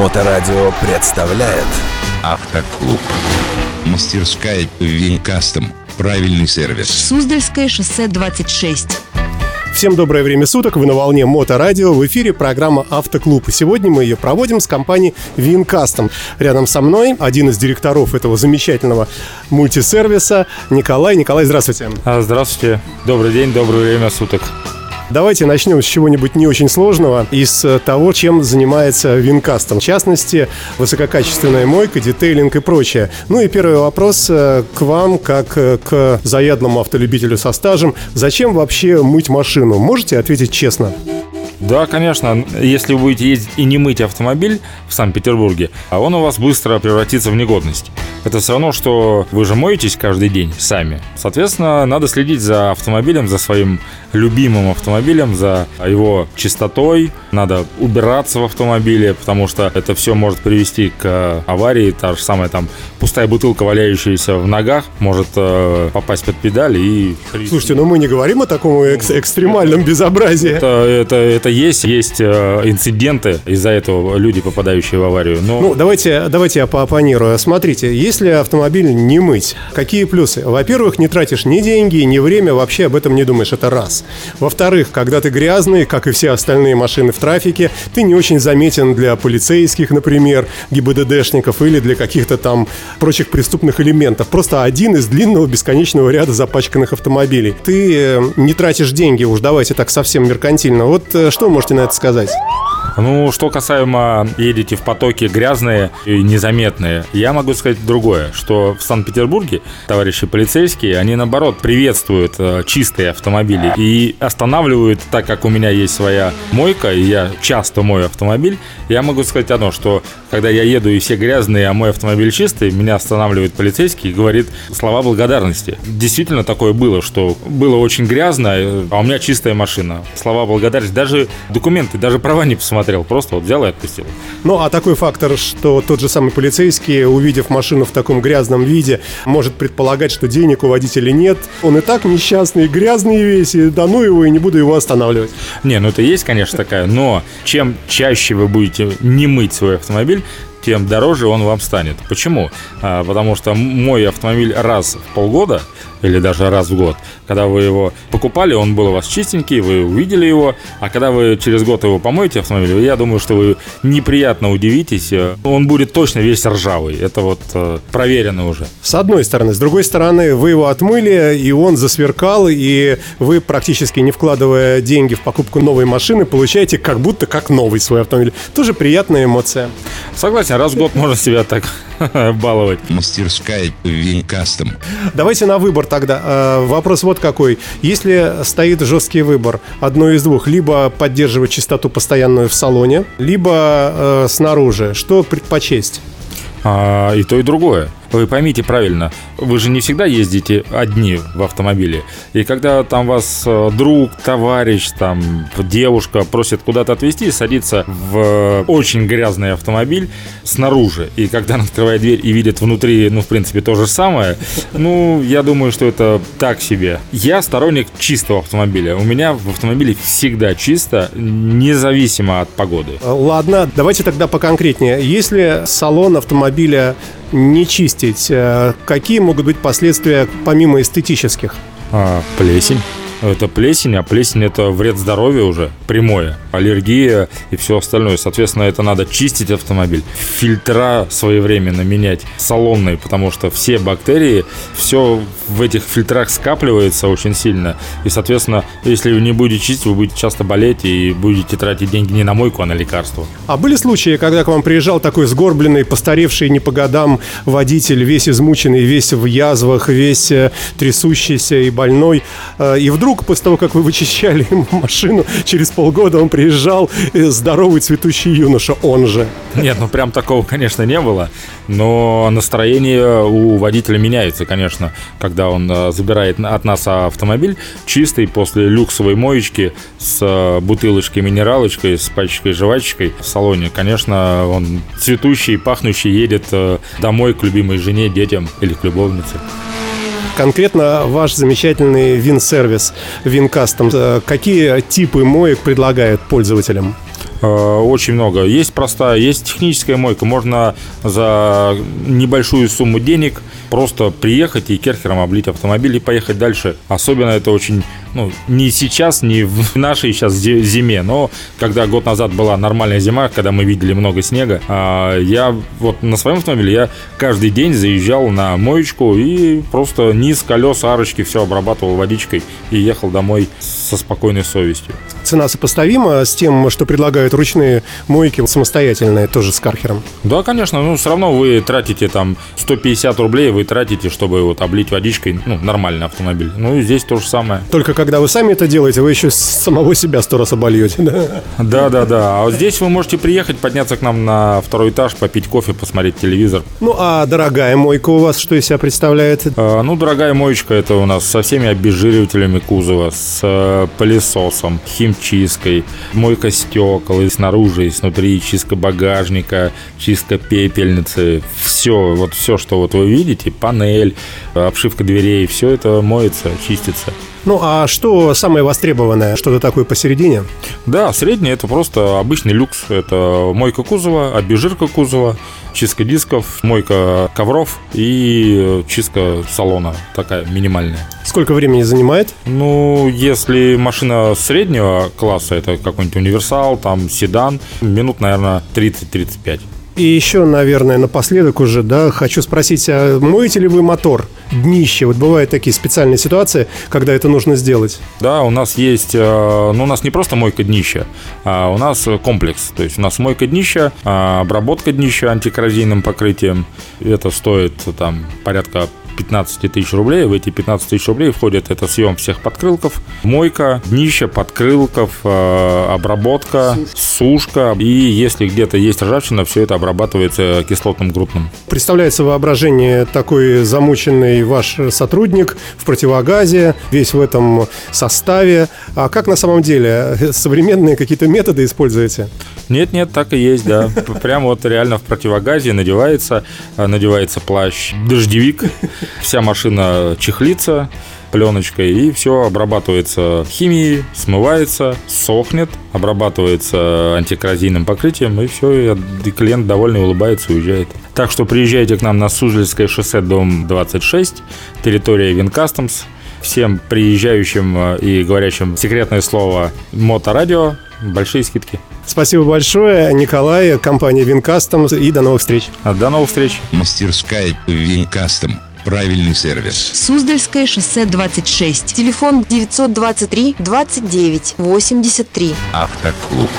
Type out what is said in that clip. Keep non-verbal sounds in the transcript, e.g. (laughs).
Моторадио представляет Автоклуб. Мастерская Винкастом. Правильный сервис. Суздальское шоссе 26. Всем доброе время суток, вы на волне Моторадио, в эфире программа «Автоклуб». И сегодня мы ее проводим с компанией Винкастом. Рядом со мной один из директоров этого замечательного мультисервиса Николай. Николай, здравствуйте. А, Здравствуйте. Добрый день, доброе время суток. Давайте начнем с чего-нибудь не очень сложного, из э, того, чем занимается Винкастом. В частности, высококачественная мойка, детейлинг и прочее. Ну и первый вопрос э, к вам, как э, к заядлому автолюбителю со стажем. Зачем вообще мыть машину? Можете ответить честно? Да, конечно, если вы будете ездить и не мыть автомобиль в Санкт-Петербурге, а он у вас быстро превратится в негодность. Это все равно, что вы же моетесь каждый день сами. Соответственно, надо следить за автомобилем, за своим любимым автомобилем, за его чистотой. Надо убираться в автомобиле, потому что это все может привести к аварии. Та же самая там пустая бутылка, валяющаяся в ногах, может э, попасть под педаль и... Слушайте, ну мы не говорим о таком экс- экстремальном безобразии. Это, это, это есть, есть э, инциденты из-за этого люди, попадающие в аварию. Но Ну, давайте, давайте я поопонирую. Смотрите, если автомобиль не мыть, какие плюсы? Во-первых, не тратишь ни деньги, ни время, вообще об этом не думаешь, это раз. Во-вторых, когда ты грязный, как и все остальные машины в трафике, ты не очень заметен для полицейских, например, ГИБДДшников или для каких-то там прочих преступных элементов. Просто один из длинного бесконечного ряда запачканных автомобилей. Ты э, не тратишь деньги, уж давайте так совсем меркантильно. Вот э, что вы можете на это сказать? Ну, что касаемо едете в потоке грязные и незаметные, я могу сказать другое, что в Санкт-Петербурге товарищи полицейские, они наоборот приветствуют э, чистые автомобили и останавливают, так как у меня есть своя мойка, и я часто мою автомобиль, я могу сказать одно, что когда я еду и все грязные, а мой автомобиль чистый, меня останавливает полицейский и говорит слова благодарности. Действительно такое было, что было очень грязно, э, а у меня чистая машина. Слова благодарности, даже документы, даже права не посмотрел, просто вот взял и отпустил. Ну, а такой фактор, что тот же самый полицейский, увидев машину в таком грязном виде, может предполагать, что денег у водителя нет. Он и так несчастный, грязный весь, и да ну его, и не буду его останавливать. Не, ну это есть, конечно, такая, но чем чаще вы будете не мыть свой автомобиль, тем дороже он вам станет. Почему? А, потому что мой автомобиль раз в полгода или даже раз в год, когда вы его покупали, он был у вас чистенький, вы увидели его, а когда вы через год его помоете автомобиль, я думаю, что вы неприятно удивитесь, э, он будет точно весь ржавый. Это вот э, проверено уже. С одной стороны. С другой стороны, вы его отмыли, и он засверкал, и вы, практически не вкладывая деньги в покупку новой машины, получаете как будто как новый свой автомобиль. Тоже приятная эмоция. Согласен, раз в год можно себя так (laughs) баловать. Мастерская Винкастом. Давайте на выбор тогда. Э, Вопрос вот какой. Если стоит жесткий выбор, одно из двух, либо поддерживать чистоту постоянную в салоне, либо э, снаружи, что предпочесть? А, и то, и другое. Вы поймите правильно, вы же не всегда ездите одни в автомобиле. И когда там вас э, друг, товарищ, там девушка просит куда-то отвезти, садится в очень грязный автомобиль снаружи. И когда он открывает дверь и видит внутри, ну, в принципе, то же самое, ну, я думаю, что это так себе. Я сторонник чистого автомобиля. У меня в автомобиле всегда чисто, независимо от погоды. Ладно, давайте тогда поконкретнее. Если салон автомобиля не чистить, э, какие могут быть последствия помимо эстетических? А, плесень. Это плесень, а плесень это вред здоровью уже, прямое. Аллергия и все остальное. Соответственно, это надо чистить автомобиль. Фильтра своевременно менять салонные, потому что все бактерии, все в этих фильтрах скапливается очень сильно. И, соответственно, если вы не будете чистить, вы будете часто болеть и будете тратить деньги не на мойку, а на лекарства. А были случаи, когда к вам приезжал такой сгорбленный, постаревший не по годам водитель, весь измученный, весь в язвах, весь э, трясущийся и больной, э, и вдруг после того, как вы вычищали ему (laughs) машину, через полгода он приезжал, э, здоровый цветущий юноша, он же. Нет, ну прям такого, конечно, не было. Но настроение у водителя меняется, конечно, когда он э, забирает от нас автомобиль чистый после люксовой моечки с э, бутылочкой минералочкой, с пачкой жвачкой в салоне. Конечно, он цветущий, пахнущий едет домой к любимой жене, детям или к любовнице. Конкретно ваш замечательный вин-сервис Винкастом. Э, Какие типы моек предлагает пользователям? Э, Очень много. Есть простая, есть техническая мойка. Можно за небольшую сумму денег просто приехать и керхером облить автомобиль и поехать дальше. Особенно это очень, ну, не сейчас, не в (laughs) нашей сейчас зи- зиме, но когда год назад была нормальная зима, когда мы видели много снега, а, я вот на своем автомобиле я каждый день заезжал на моечку и просто низ, колес, арочки, все обрабатывал водичкой и ехал домой со спокойной совестью. Цена сопоставима с тем, что предлагают ручные мойки самостоятельные, тоже с кархером. Да, конечно, ну все равно вы тратите там 150 рублей, вы тратите, чтобы вот облить водичкой, ну, нормальный автомобиль. Ну и здесь то же самое. Только когда вы сами это делаете, вы еще самого себя сто раз обольете, да? Да, да, да. А вот здесь вы можете приехать, подняться к нам на второй этаж, попить кофе, посмотреть телевизор. Ну, а дорогая мойка у вас что из себя представляет? А, Ну, дорогая моечка, это у нас со всеми обезжиривателями кузова, с э, пылесосом, химчисткой, мойка стекол и снаружи, и снутри, чистка багажника, чистка пепельницы, все, вот все, что вот вы видите, панель, обшивка дверей, все это моется, чистится. Ну, а что самое востребованное? Что-то такое посередине? Да, средний это просто обычный люкс. Это мойка кузова, обезжирка кузова, чистка дисков, мойка ковров и чистка салона. Такая минимальная. Сколько времени занимает? Ну, если машина среднего класса, это какой-нибудь универсал, там седан, минут, наверное, 30-35. И еще, наверное, напоследок уже, да, хочу спросить, а моете ли вы мотор, днище? Вот бывают такие специальные ситуации, когда это нужно сделать. Да, у нас есть, э, ну, у нас не просто мойка днища, а у нас комплекс. То есть у нас мойка днища, а, обработка днища антикоррозийным покрытием. Это стоит там порядка 15 тысяч рублей. В эти 15 тысяч рублей входит это съем всех подкрылков, мойка, днище, подкрылков, э, обработка, сушка. И если где-то есть ржавчина, все это обрабатывается кислотным грудным. Представляется воображение такой замученный ваш сотрудник в противогазе, весь в этом составе. А как на самом деле? Современные какие-то методы используете? Нет, нет, так и есть, да. П- Прямо вот реально в противогазе надевается, а, надевается плащ, дождевик, вся машина чехлится пленочкой, и все обрабатывается химией, смывается, сохнет, обрабатывается антикоррозийным покрытием, и все, и клиент довольный, улыбается и уезжает. Так что приезжайте к нам на Суздальское шоссе, дом 26, территория Винкастомс. Всем приезжающим э, и говорящим секретное слово «Моторадио» большие скидки. Спасибо большое, Николай, компания Винкастом, и до новых встреч. А, До новых встреч! Мастерская Винкастом. Правильный сервис. Суздальское шоссе 26. Телефон 923 29 83. Автоклуб.